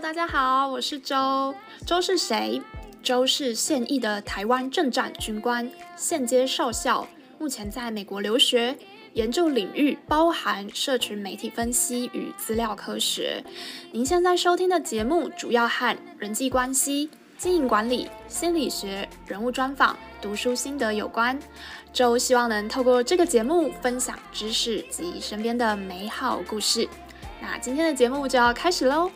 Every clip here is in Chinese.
大家好，我是周。周是谁？周是现役的台湾政战军官，现阶少校，目前在美国留学，研究领域包含社群媒体分析与资料科学。您现在收听的节目主要和人际关系、经营管理、心理学、人物专访、读书心得有关。周希望能透过这个节目分享知识及身边的美好故事。那今天的节目就要开始喽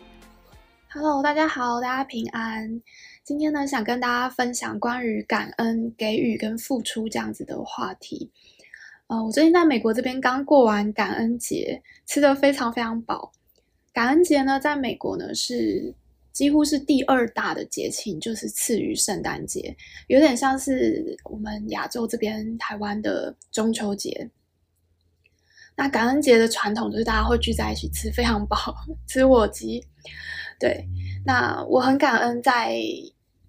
！Hello，大家好，大家平安。今天呢，想跟大家分享关于感恩、给予跟付出这样子的话题。呃，我最近在美国这边刚过完感恩节，吃得非常非常饱。感恩节呢，在美国呢是几乎是第二大的节庆，就是次于圣诞节，有点像是我们亚洲这边台湾的中秋节。那感恩节的传统就是大家会聚在一起吃非常饱，吃火鸡。对，那我很感恩在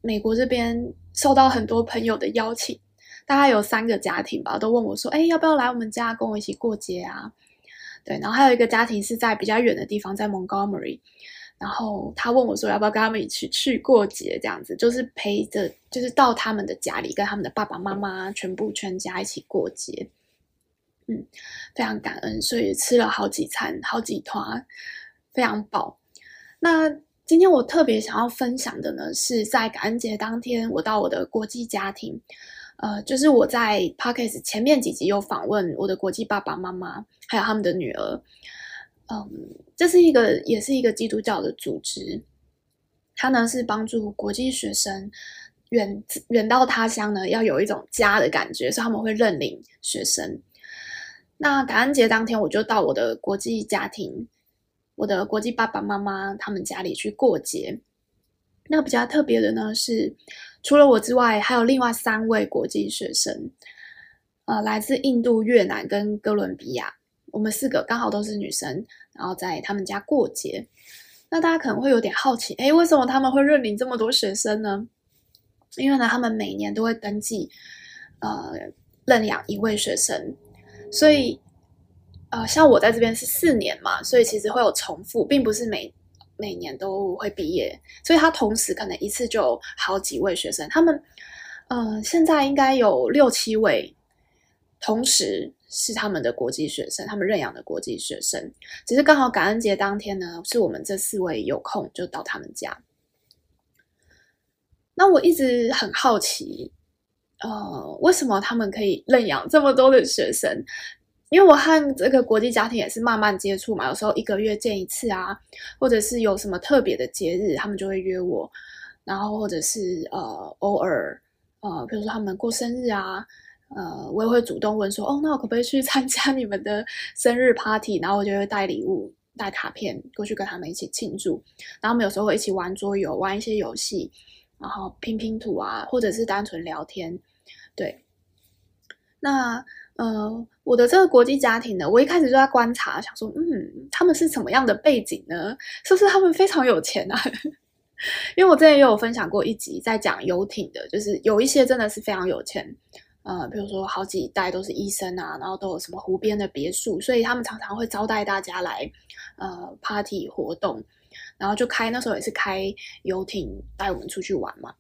美国这边受到很多朋友的邀请，大概有三个家庭吧，都问我说：“哎，要不要来我们家跟我一起过节啊？”对，然后还有一个家庭是在比较远的地方，在 Montgomery，然后他问我说：“要不要跟他们一起去过节？”这样子就是陪着，就是到他们的家里，跟他们的爸爸妈妈全部全家一起过节。嗯，非常感恩，所以吃了好几餐，好几团，非常饱。那今天我特别想要分享的呢，是在感恩节当天，我到我的国际家庭，呃，就是我在 Podcast 前面几集有访问我的国际爸爸妈妈，还有他们的女儿。嗯，这是一个，也是一个基督教的组织，它呢是帮助国际学生远远到他乡呢，要有一种家的感觉，所以他们会认领学生。那感恩节当天，我就到我的国际家庭，我的国际爸爸妈妈他们家里去过节。那比较特别的呢是，除了我之外，还有另外三位国际学生，呃，来自印度、越南跟哥伦比亚。我们四个刚好都是女生，然后在他们家过节。那大家可能会有点好奇，诶，为什么他们会认领这么多学生呢？因为呢，他们每年都会登记，呃，认养一位学生。所以，呃，像我在这边是四年嘛，所以其实会有重复，并不是每每年都会毕业。所以他同时可能一次就好几位学生，他们，呃，现在应该有六七位，同时是他们的国际学生，他们认养的国际学生。只是刚好感恩节当天呢，是我们这四位有空就到他们家。那我一直很好奇。呃，为什么他们可以认养这么多的学生？因为我和这个国际家庭也是慢慢接触嘛，有时候一个月见一次啊，或者是有什么特别的节日，他们就会约我，然后或者是呃偶尔呃，比如说他们过生日啊，呃，我也会主动问说，哦，那我可不可以去参加你们的生日 party？然后我就会带礼物、带卡片过去跟他们一起庆祝，然后我们有时候会一起玩桌游，玩一些游戏。然后拼拼图啊，或者是单纯聊天，对。那呃，我的这个国际家庭呢，我一开始就在观察，想说，嗯，他们是什么样的背景呢？是不是他们非常有钱啊？因为我之前也有分享过一集，在讲游艇的，就是有一些真的是非常有钱，呃，比如说好几代都是医生啊，然后都有什么湖边的别墅，所以他们常常会招待大家来，呃，party 活动。然后就开，那时候也是开游艇带我们出去玩嘛。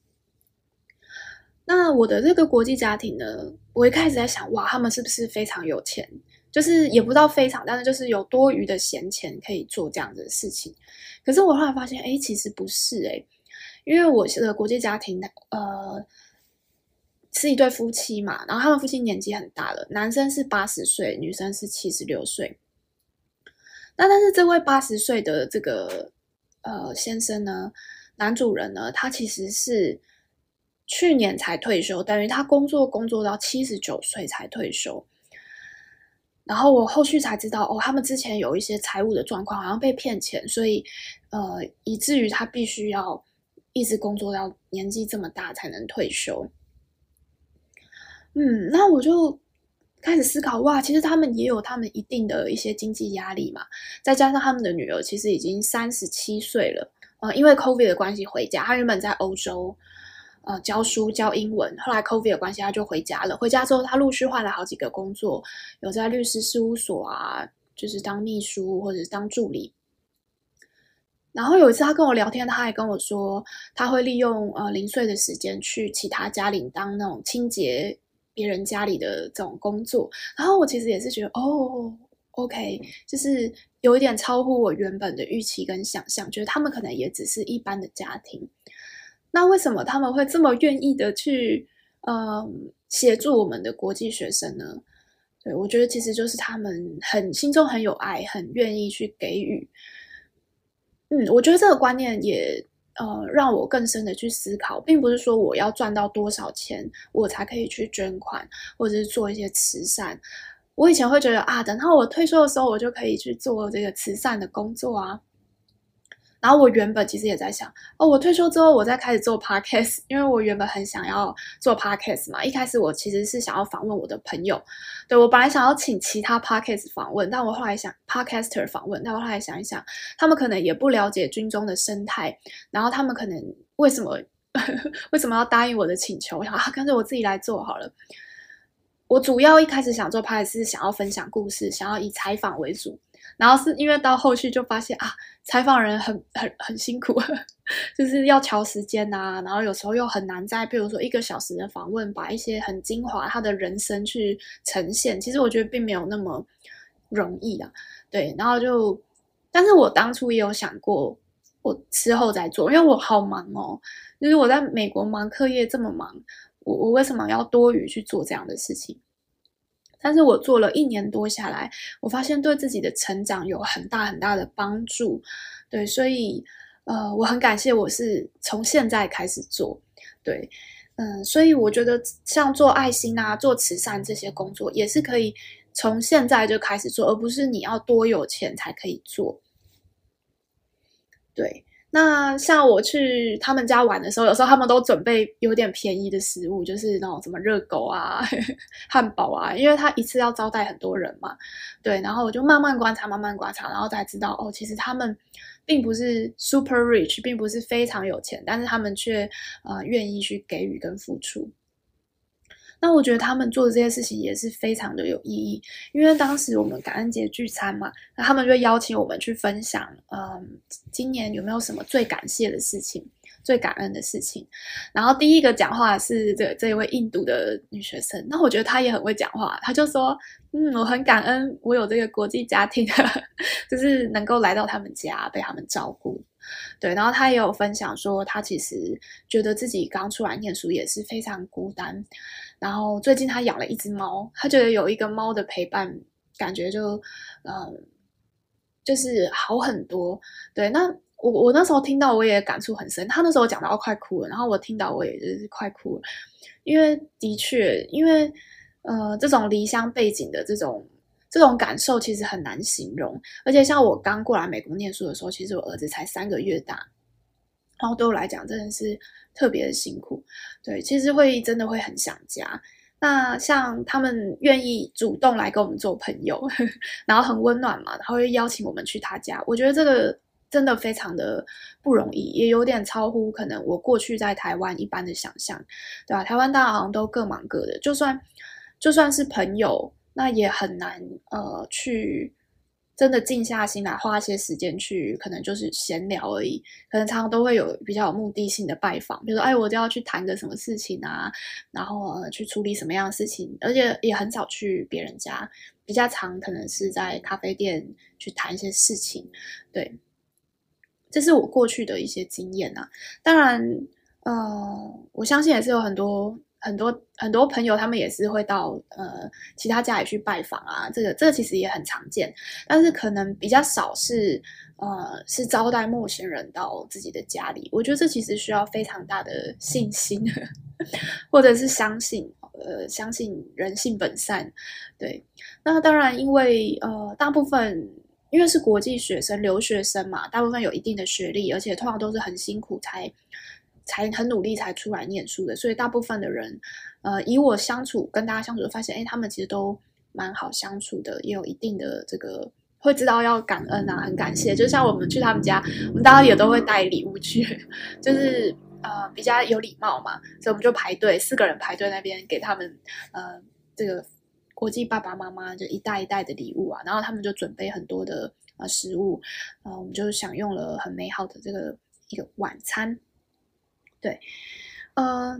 那我的这个国际家庭呢，我一开始在想，哇，他们是不是非常有钱？就是也不知道非常，但是就是有多余的闲钱可以做这样子的事情。可是我后来发现，哎，其实不是哎，因为我的国际家庭呃是一对夫妻嘛，然后他们夫妻年纪很大了，男生是八十岁，女生是七十六岁。那但是这位八十岁的这个。呃，先生呢，男主人呢，他其实是去年才退休，等于他工作工作到七十九岁才退休。然后我后续才知道，哦，他们之前有一些财务的状况，好像被骗钱，所以呃，以至于他必须要一直工作到年纪这么大才能退休。嗯，那我就。开始思考，哇，其实他们也有他们一定的一些经济压力嘛，再加上他们的女儿其实已经三十七岁了，呃，因为 COVID 的关系回家，他原本在欧洲，呃，教书教英文，后来 COVID 的关系他就回家了。回家之后，他陆续换了好几个工作，有在律师事务所啊，就是当秘书或者是当助理。然后有一次他跟我聊天，他还跟我说他会利用呃零碎的时间去其他家里当那种清洁别人家里的这种工作。然后我其实也是觉得哦，OK，就是有一点超乎我原本的预期跟想象，觉得他们可能也只是一般的家庭。那为什么他们会这么愿意的去呃协助我们的国际学生呢？对，我觉得其实就是他们很心中很有爱，很愿意去给予。嗯，我觉得这个观念也呃让我更深的去思考，并不是说我要赚到多少钱我才可以去捐款或者是做一些慈善。我以前会觉得啊，等到我退休的时候，我就可以去做这个慈善的工作啊。然后我原本其实也在想，哦，我退休之后我再开始做 podcast，因为我原本很想要做 podcast 嘛。一开始我其实是想要访问我的朋友，对，我本来想要请其他 podcast 访问，但我后来想 podcaster 访问，但我后来想一想，他们可能也不了解军中的生态，然后他们可能为什么 为什么要答应我的请求？我想啊，干脆我自己来做好了。我主要一开始想做 podcast 是想要分享故事，想要以采访为主。然后是因为到后续就发现啊，采访人很很很辛苦，就是要调时间啊，然后有时候又很难在，比如说一个小时的访问，把一些很精华他的人生去呈现。其实我觉得并没有那么容易啊，对。然后就，但是我当初也有想过，我之后再做，因为我好忙哦，就是我在美国忙课业这么忙，我我为什么要多余去做这样的事情？但是我做了一年多下来，我发现对自己的成长有很大很大的帮助，对，所以呃，我很感谢我是从现在开始做，对，嗯，所以我觉得像做爱心啊、做慈善这些工作，也是可以从现在就开始做，而不是你要多有钱才可以做，对。那像我去他们家玩的时候，有时候他们都准备有点便宜的食物，就是那种什么热狗啊、汉堡啊，因为他一次要招待很多人嘛。对，然后我就慢慢观察，慢慢观察，然后才知道哦，其实他们并不是 super rich，并不是非常有钱，但是他们却呃愿意去给予跟付出。那我觉得他们做的这些事情也是非常的有意义，因为当时我们感恩节聚餐嘛，那他们就邀请我们去分享，嗯，今年有没有什么最感谢的事情、最感恩的事情。然后第一个讲话是这这一位印度的女学生，那我觉得她也很会讲话，她就说，嗯，我很感恩我有这个国际家庭，就是能够来到他们家被他们照顾。对，然后他也有分享说，他其实觉得自己刚出来念书也是非常孤单。然后最近他养了一只猫，他觉得有一个猫的陪伴，感觉就，嗯，就是好很多。对，那我我那时候听到我也感触很深，他那时候讲到快哭了，然后我听到我也就是快哭了，因为的确，因为呃这种离乡背井的这种这种感受其实很难形容，而且像我刚过来美国念书的时候，其实我儿子才三个月大。然后对我来讲真的是特别的辛苦，对，其实会真的会很想家。那像他们愿意主动来跟我们做朋友，然后很温暖嘛，然后会邀请我们去他家。我觉得这个真的非常的不容易，也有点超乎可能我过去在台湾一般的想象，对吧？台湾大家好像都各忙各的，就算就算是朋友，那也很难呃去。真的静下心来，花一些时间去，可能就是闲聊而已。可能常常都会有比较有目的性的拜访，比如说，哎，我就要去谈个什么事情啊，然后呃，去处理什么样的事情，而且也很少去别人家，比较常可能是在咖啡店去谈一些事情。对，这是我过去的一些经验啊。当然，呃，我相信也是有很多。很多很多朋友，他们也是会到呃其他家里去拜访啊，这个这个其实也很常见，但是可能比较少是呃是招待陌生人到自己的家里。我觉得这其实需要非常大的信心，或者是相信呃相信人性本善。对，那当然因为呃大部分因为是国际学生留学生嘛，大部分有一定的学历，而且通常都是很辛苦才。才很努力才出来念书的，所以大部分的人，呃，以我相处跟大家相处，发现，哎，他们其实都蛮好相处的，也有一定的这个会知道要感恩啊，很感谢。就像我们去他们家，我们大家也都会带礼物去，就是呃比较有礼貌嘛，所以我们就排队，四个人排队那边给他们呃这个国际爸爸妈妈就一袋一袋的礼物啊，然后他们就准备很多的呃食物，呃，我们就享用了很美好的这个一个晚餐。对，呃，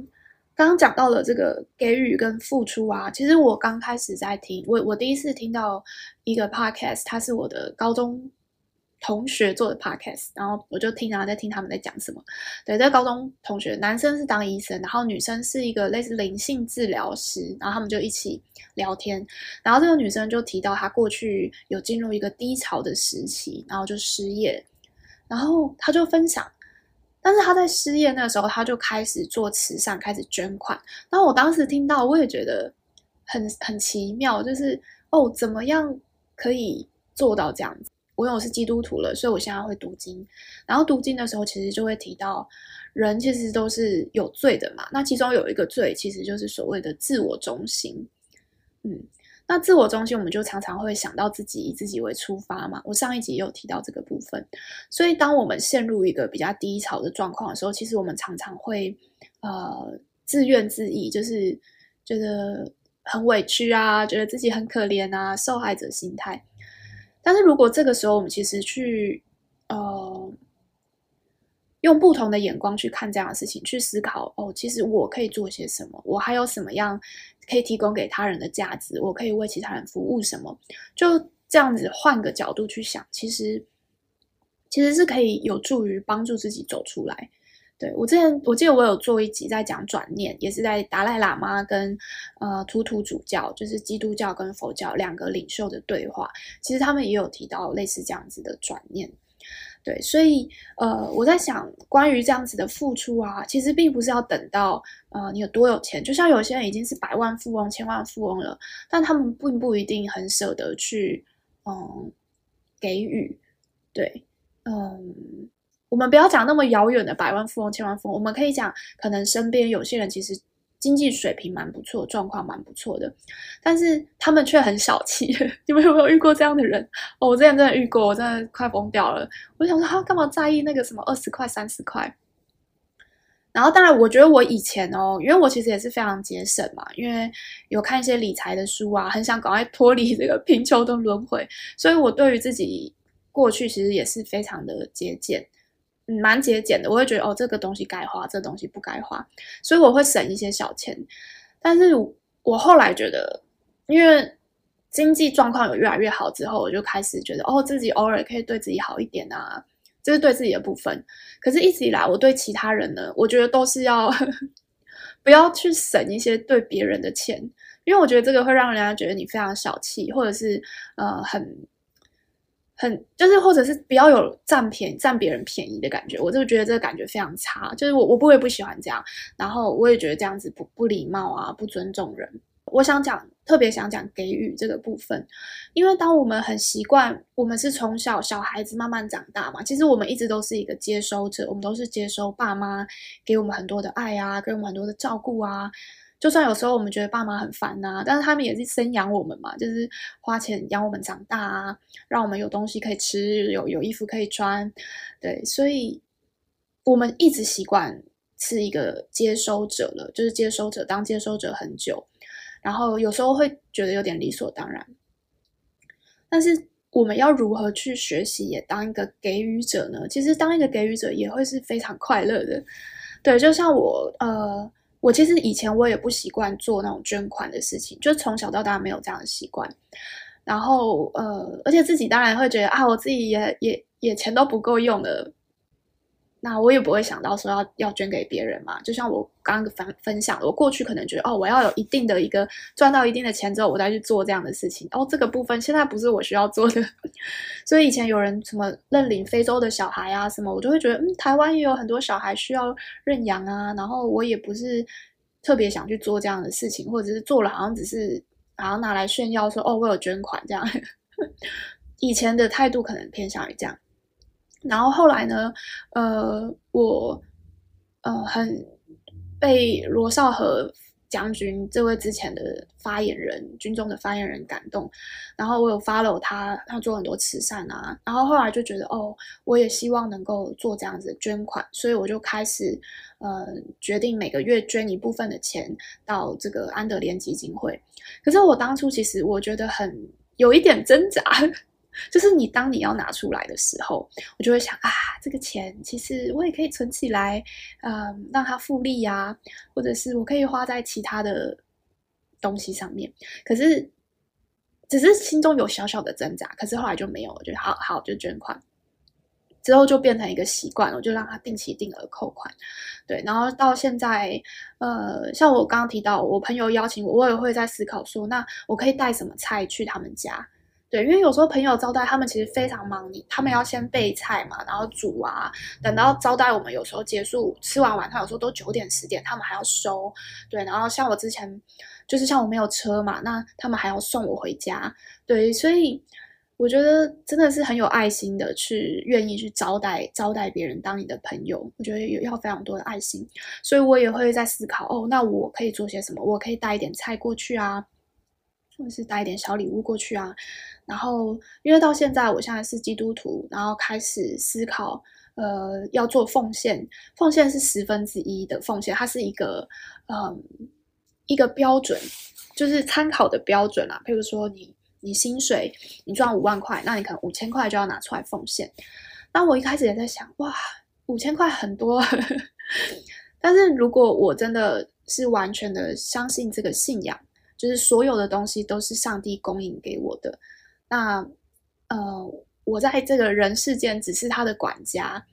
刚刚讲到了这个给予跟付出啊，其实我刚开始在听，我我第一次听到一个 podcast，它是我的高中。同学做的 podcast，然后我就听啊，在听他们在讲什么。对，这个高中同学，男生是当医生，然后女生是一个类似灵性治疗师，然后他们就一起聊天。然后这个女生就提到她过去有进入一个低潮的时期，然后就失业。然后她就分享，但是他在失业那时候，他就开始做慈善，开始捐款。然后我当时听到，我也觉得很很奇妙，就是哦，怎么样可以做到这样子？我因为我是基督徒了，所以我现在会读经。然后读经的时候，其实就会提到，人其实都是有罪的嘛。那其中有一个罪，其实就是所谓的自我中心。嗯，那自我中心，我们就常常会想到自己，以自己为出发嘛。我上一集也有提到这个部分。所以，当我们陷入一个比较低潮的状况的时候，其实我们常常会呃自怨自艾，就是觉得很委屈啊，觉得自己很可怜啊，受害者心态。但是如果这个时候我们其实去，呃，用不同的眼光去看这样的事情，去思考哦，其实我可以做些什么？我还有什么样可以提供给他人的价值？我可以为其他人服务什么？就这样子换个角度去想，其实其实是可以有助于帮助自己走出来。对，我之前，我记得我有做一集在讲转念，也是在达赖喇嘛跟呃图图主教，就是基督教跟佛教两个领袖的对话。其实他们也有提到类似这样子的转念。对，所以呃，我在想关于这样子的付出啊，其实并不是要等到呃你有多有钱，就像有些人已经是百万富翁、千万富翁了，但他们并不一定很舍得去嗯给予。对，嗯。我们不要讲那么遥远的百万富翁、千万富翁，我们可以讲，可能身边有些人其实经济水平蛮不错，状况蛮不错的，但是他们却很小气。你们有没有遇过这样的人？哦，我之前真的遇过，我真的快疯掉了。我想说，他干嘛在意那个什么二十块、三十块？然后，当然，我觉得我以前哦，因为我其实也是非常节省嘛，因为有看一些理财的书啊，很想赶快脱离这个 贫穷的轮回，所以我对于自己过去其实也是非常的节俭。蛮节俭的，我会觉得哦，这个东西该花，这东西不该花，所以我会省一些小钱。但是我后来觉得，因为经济状况有越来越好之后，我就开始觉得哦，自己偶尔可以对自己好一点啊，这是对自己的部分。可是一直以来，我对其他人呢，我觉得都是要 不要去省一些对别人的钱，因为我觉得这个会让人家觉得你非常小气，或者是呃很。很就是，或者是比较有占便宜、占别人便宜的感觉，我就觉得这个感觉非常差。就是我我不会不喜欢这样，然后我也觉得这样子不不礼貌啊，不尊重人。我想讲，特别想讲给予这个部分，因为当我们很习惯，我们是从小小孩子慢慢长大嘛，其实我们一直都是一个接收者，我们都是接收爸妈给我们很多的爱啊，给我们很多的照顾啊。就算有时候我们觉得爸妈很烦呐，但是他们也是生养我们嘛，就是花钱养我们长大啊，让我们有东西可以吃，有有衣服可以穿，对，所以我们一直习惯是一个接收者了，就是接收者当接收者很久，然后有时候会觉得有点理所当然。但是我们要如何去学习也当一个给予者呢？其实当一个给予者也会是非常快乐的，对，就像我呃。我其实以前我也不习惯做那种捐款的事情，就从小到大没有这样的习惯。然后呃，而且自己当然会觉得啊，我自己也也也钱都不够用了，那我也不会想到说要要捐给别人嘛。就像我刚刚分分享的，我过去可能觉得哦，我要有一定的一个赚到一定的钱之后，我再去做这样的事情。哦，这个部分现在不是我需要做的。所以以前有人什么认领非洲的小孩啊什么，我就会觉得嗯，台湾也有很多小孩需要认养啊。然后我也不是特别想去做这样的事情，或者是做了好像只是好像拿来炫耀说哦，我有捐款这样。以前的态度可能偏向于这样。然后后来呢，呃，我呃很被罗少河将军这位之前的发言人，军中的发言人感动，然后我有 follow 他，他做很多慈善啊，然后后来就觉得哦，我也希望能够做这样子的捐款，所以我就开始呃决定每个月捐一部分的钱到这个安德莲基金会。可是我当初其实我觉得很有一点挣扎。就是你当你要拿出来的时候，我就会想啊，这个钱其实我也可以存起来，嗯，让它复利呀，或者是我可以花在其他的东西上面。可是，只是心中有小小的挣扎。可是后来就没有，了，就好好就捐款，之后就变成一个习惯了，我就让他定期定额扣款。对，然后到现在，呃，像我刚刚提到，我朋友邀请我，我也会在思考说，那我可以带什么菜去他们家。对，因为有时候朋友招待他们其实非常忙，你他们要先备菜嘛，然后煮啊，等到招待我们有时候结束吃完晚饭，有时候都九点十点，他们还要收。对，然后像我之前就是像我没有车嘛，那他们还要送我回家。对，所以我觉得真的是很有爱心的，去愿意去招待招待别人当你的朋友，我觉得有要非常多的爱心，所以我也会在思考哦，那我可以做些什么？我可以带一点菜过去啊。或者是带一点小礼物过去啊，然后因为到现在我现在是基督徒，然后开始思考，呃，要做奉献，奉献是十分之一的奉献，它是一个，嗯，一个标准，就是参考的标准啊。譬如说你，你你薪水你赚五万块，那你可能五千块就要拿出来奉献。那我一开始也在想，哇，五千块很多，但是如果我真的是完全的相信这个信仰。就是所有的东西都是上帝供应给我的，那呃，我在这个人世间只是他的管家，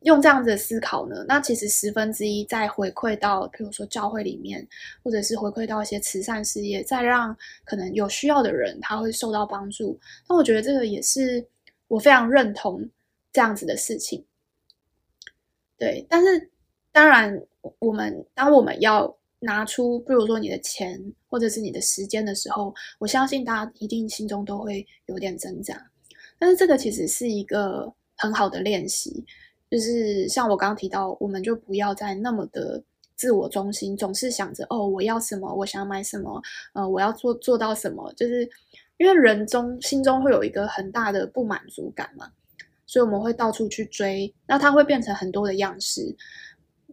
用这样子的思考呢，那其实十分之一再回馈到，比如说教会里面，或者是回馈到一些慈善事业，再让可能有需要的人他会受到帮助。那我觉得这个也是我非常认同这样子的事情。对，但是当然，我们当我们要。拿出，比如说你的钱或者是你的时间的时候，我相信大家一定心中都会有点挣扎。但是这个其实是一个很好的练习，就是像我刚刚提到，我们就不要再那么的自我中心，总是想着哦，我要什么，我想买什么，呃，我要做做到什么，就是因为人中心中会有一个很大的不满足感嘛，所以我们会到处去追，那它会变成很多的样式。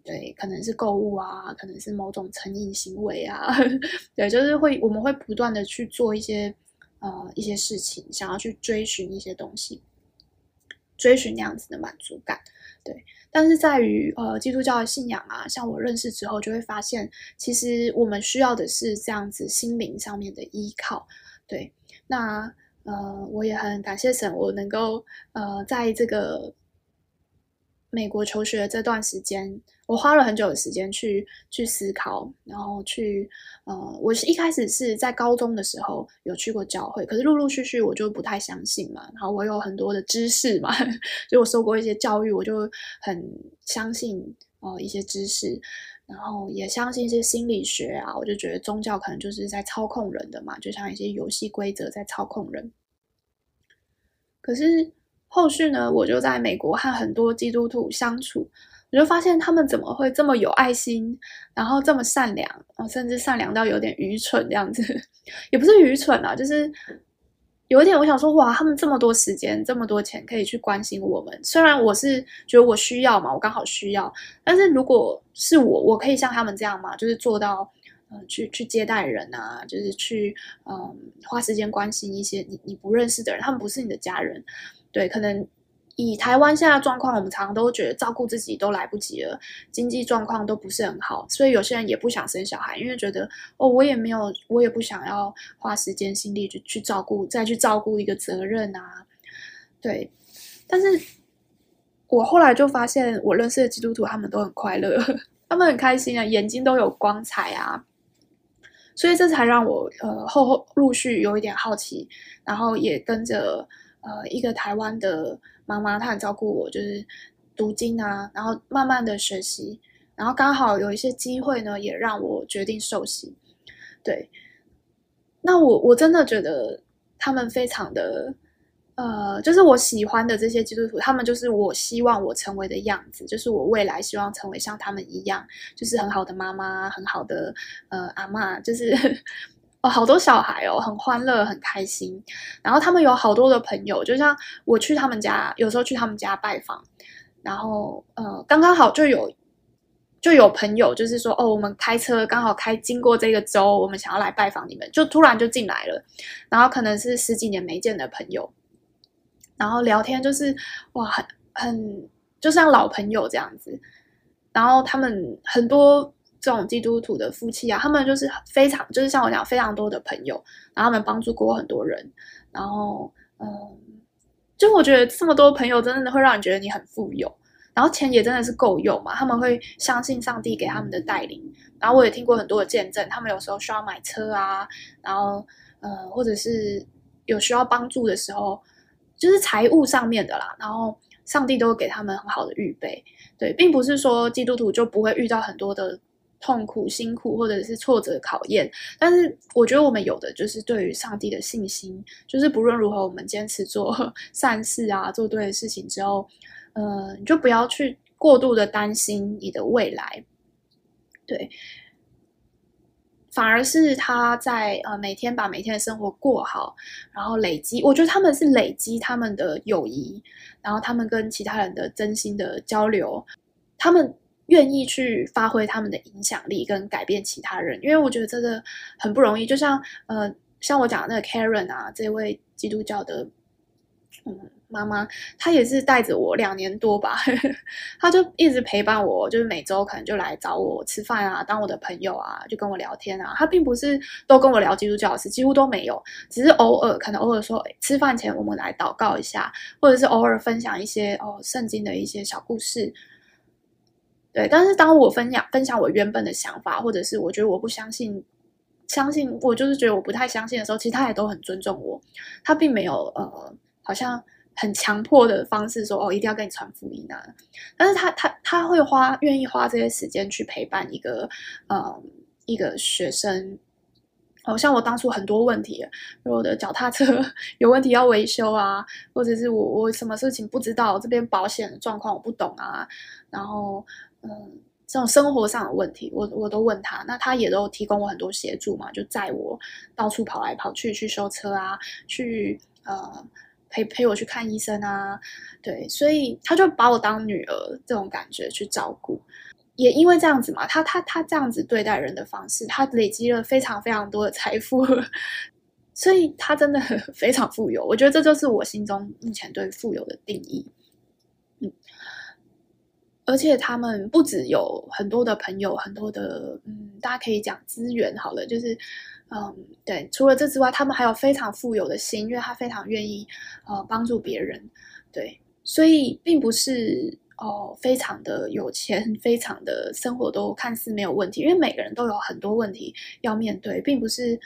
对，可能是购物啊，可能是某种成瘾行为啊，对，就是会我们会不断的去做一些呃一些事情，想要去追寻一些东西，追寻那样子的满足感。对，但是在于呃基督教的信仰啊，像我认识之后，就会发现其实我们需要的是这样子心灵上面的依靠。对，那呃我也很感谢神，我能够呃在这个。美国求学这段时间，我花了很久的时间去去思考，然后去呃，我是一开始是在高中的时候有去过教会，可是陆陆续续我就不太相信嘛。然后我有很多的知识嘛，就我受过一些教育，我就很相信呃一些知识，然后也相信一些心理学啊。我就觉得宗教可能就是在操控人的嘛，就像一些游戏规则在操控人。可是。后续呢，我就在美国和很多基督徒相处，我就发现他们怎么会这么有爱心，然后这么善良，甚至善良到有点愚蠢这样子，也不是愚蠢啊，就是有一点我想说，哇，他们这么多时间，这么多钱可以去关心我们。虽然我是觉得我需要嘛，我刚好需要，但是如果是我，我可以像他们这样嘛，就是做到，去去接待人啊，就是去，嗯，花时间关心一些你你不认识的人，他们不是你的家人。对，可能以台湾现在状况，我们常常都觉得照顾自己都来不及了，经济状况都不是很好，所以有些人也不想生小孩，因为觉得哦，我也没有，我也不想要花时间心力去去照顾，再去照顾一个责任啊。对，但是我后来就发现，我认识的基督徒他们都很快乐，他们很开心啊，眼睛都有光彩啊，所以这才让我呃后后陆续有一点好奇，然后也跟着。呃，一个台湾的妈妈，她很照顾我，就是读经啊，然后慢慢的学习，然后刚好有一些机会呢，也让我决定受洗。对，那我我真的觉得他们非常的呃，就是我喜欢的这些基督徒，他们就是我希望我成为的样子，就是我未来希望成为像他们一样，就是很好的妈妈，很好的呃阿妈，就是哦好多小孩哦，很欢乐，很开心。然后他们有好多的朋友，就像我去他们家，有时候去他们家拜访，然后呃刚刚好就有就有朋友就是说哦，我们开车刚好开经过这个州，我们想要来拜访你们，就突然就进来了，然后可能是十几年没见的朋友。然后聊天就是哇，很很就像老朋友这样子。然后他们很多这种基督徒的夫妻啊，他们就是非常就是像我讲非常多的朋友，然后他们帮助过很多人。然后嗯，就我觉得这么多朋友真的会让你觉得你很富有，然后钱也真的是够用嘛。他们会相信上帝给他们的带领。然后我也听过很多的见证，他们有时候需要买车啊，然后嗯，或者是有需要帮助的时候。就是财务上面的啦，然后上帝都会给他们很好的预备，对，并不是说基督徒就不会遇到很多的痛苦、辛苦或者是挫折考验，但是我觉得我们有的就是对于上帝的信心，就是不论如何，我们坚持做 善事啊，做对的事情之后，呃，你就不要去过度的担心你的未来，对。反而是他在呃每天把每天的生活过好，然后累积，我觉得他们是累积他们的友谊，然后他们跟其他人的真心的交流，他们愿意去发挥他们的影响力跟改变其他人，因为我觉得这个很不容易。就像呃像我讲的那个 Karen 啊，这位基督教的嗯。妈妈，她也是带着我两年多吧，她就一直陪伴我，就是每周可能就来找我吃饭啊，当我的朋友啊，就跟我聊天啊。她并不是都跟我聊基督教的事，几乎都没有，只是偶尔可能偶尔说，欸，吃饭前我们来祷告一下，或者是偶尔分享一些哦圣经的一些小故事。对，但是当我分享分享我原本的想法，或者是我觉得我不相信，相信我就是觉得我不太相信的时候，其实他也都很尊重我，他并没有呃好像。很强迫的方式说哦，一定要跟你传福音啊！但是他他他会花愿意花这些时间去陪伴一个呃一个学生。好、像我当初很多问题，我的脚踏车 有问题要维修啊，或者是我我什么事情不知道，这边保险的状况我不懂啊，然后嗯这种生活上的问题，我我都问他，那他也都提供我很多协助嘛，就载我到处跑来跑去去修车啊，去呃。陪陪我去看医生啊，对，所以他就把我当女儿这种感觉去照顾，也因为这样子嘛，他他他这样子对待人的方式，他累积了非常非常多的财富，所以他真的 非常富有。我觉得这就是我心中目前对富有的定义。嗯，而且他们不只有很多的朋友，很多的嗯，大家可以讲资源好了，就是。嗯，对，除了这之外，他们还有非常富有的心，因为他非常愿意呃帮助别人，对，所以并不是哦非常的有钱，非常的生活都看似没有问题，因为每个人都有很多问题要面对，并不是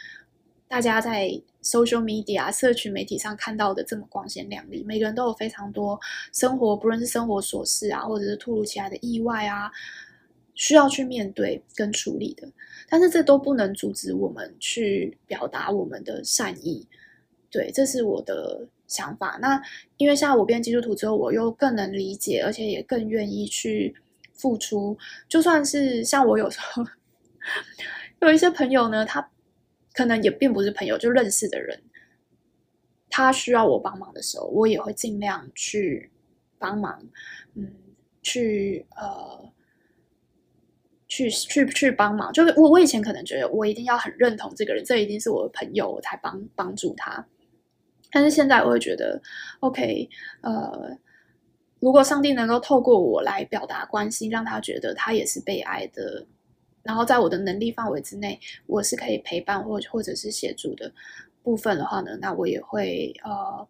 大家在 social media 社群媒体上看到的这么光鲜亮丽，每个人都有非常多生活，不论是生活琐事啊，或者是突如其来的意外啊。需要去面对跟处理的，但是这都不能阻止我们去表达我们的善意。对，这是我的想法。那因为像我变基督徒之后，我又更能理解，而且也更愿意去付出。就算是像我有时候 有一些朋友呢，他可能也并不是朋友，就认识的人，他需要我帮忙的时候，我也会尽量去帮忙。嗯，去呃。去去去帮忙，就是我我以前可能觉得我一定要很认同这个人，这一定是我的朋友，我才帮帮助他。但是现在我会觉得，OK，呃，如果上帝能够透过我来表达关心，让他觉得他也是被爱的，然后在我的能力范围之内，我是可以陪伴或或者是协助的部分的话呢，那我也会呃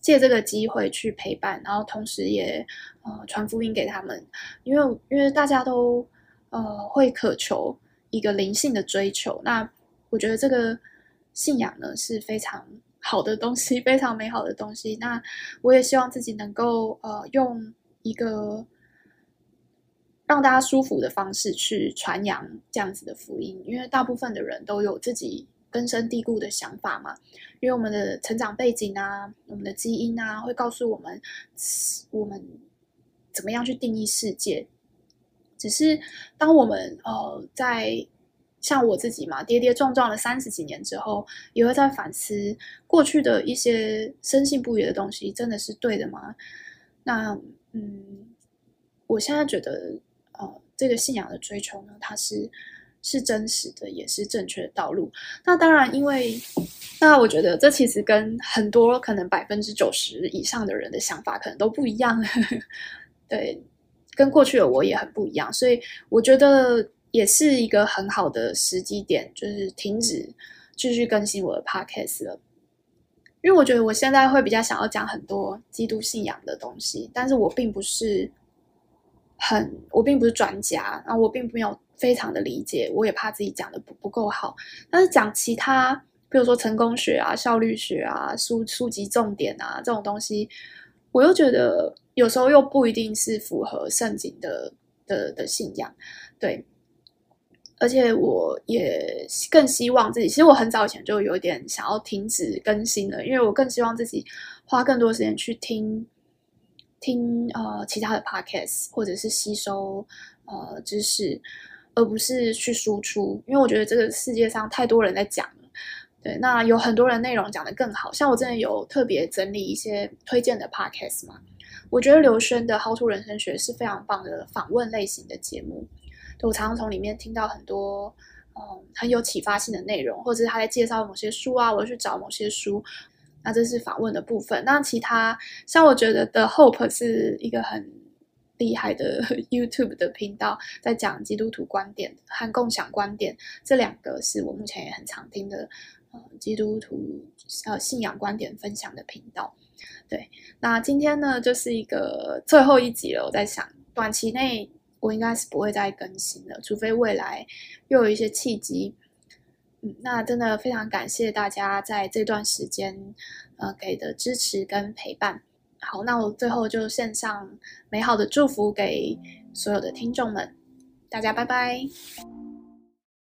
借这个机会去陪伴，然后同时也呃传福音给他们，因为因为大家都。呃，会渴求一个灵性的追求，那我觉得这个信仰呢是非常好的东西，非常美好的东西。那我也希望自己能够呃用一个让大家舒服的方式去传扬这样子的福音，因为大部分的人都有自己根深蒂固的想法嘛，因为我们的成长背景啊，我们的基因啊，会告诉我们我们怎么样去定义世界。只是当我们呃在像我自己嘛，跌跌撞撞了三十几年之后，也会在反思过去的一些深信不疑的东西，真的是对的吗？那嗯，我现在觉得，这个信仰的追求呢，它是是真实的，也是正确的道路。那当然，因为那我觉得这其实跟很多可能百分之九十以上的人的想法可能都不一样，对，跟过去的我也很不一样，所以我觉得。也是一个很好的时机点，就是停止继续更新我的 podcast 了，因为我觉得我现在会比较想要讲很多基督信仰的东西，但是我并不是很，我并不是专家，然后我并没有非常的理解，我也怕自己讲的不不够好，但是讲其他，比如说成功学啊、效率学啊、书书籍重点啊这种东西，我又觉得有时候又不一定是符合圣经的的的信仰，对。而且我也更希望自己，其实我很早以前就有点想要停止更新了，因为我更希望自己花更多时间去听听呃其他的 podcast，或者是吸收呃知识，而不是去输出。因为我觉得这个世界上太多人在讲，对，那有很多人内容讲得更好，像我真的有特别整理一些推荐的 podcast 嘛。我觉得刘轩的《How to 人生学》是非常棒的访问类型的节目。我常常从里面听到很多，嗯，很有启发性的内容，或者是他在介绍某些书啊，我去找某些书，那这是访问的部分。那其他像我觉得 The Hope 是一个很厉害的 YouTube 的频道，在讲基督徒观点和共享观点，这两个是我目前也很常听的，呃，基督徒呃信仰观点分享的频道。对，那今天呢就是一个最后一集了，我在想短期内。我应该是不会再更新了，除非未来又有一些契机。那真的非常感谢大家在这段时间呃给的支持跟陪伴。好，那我最后就献上美好的祝福给所有的听众们，大家拜拜。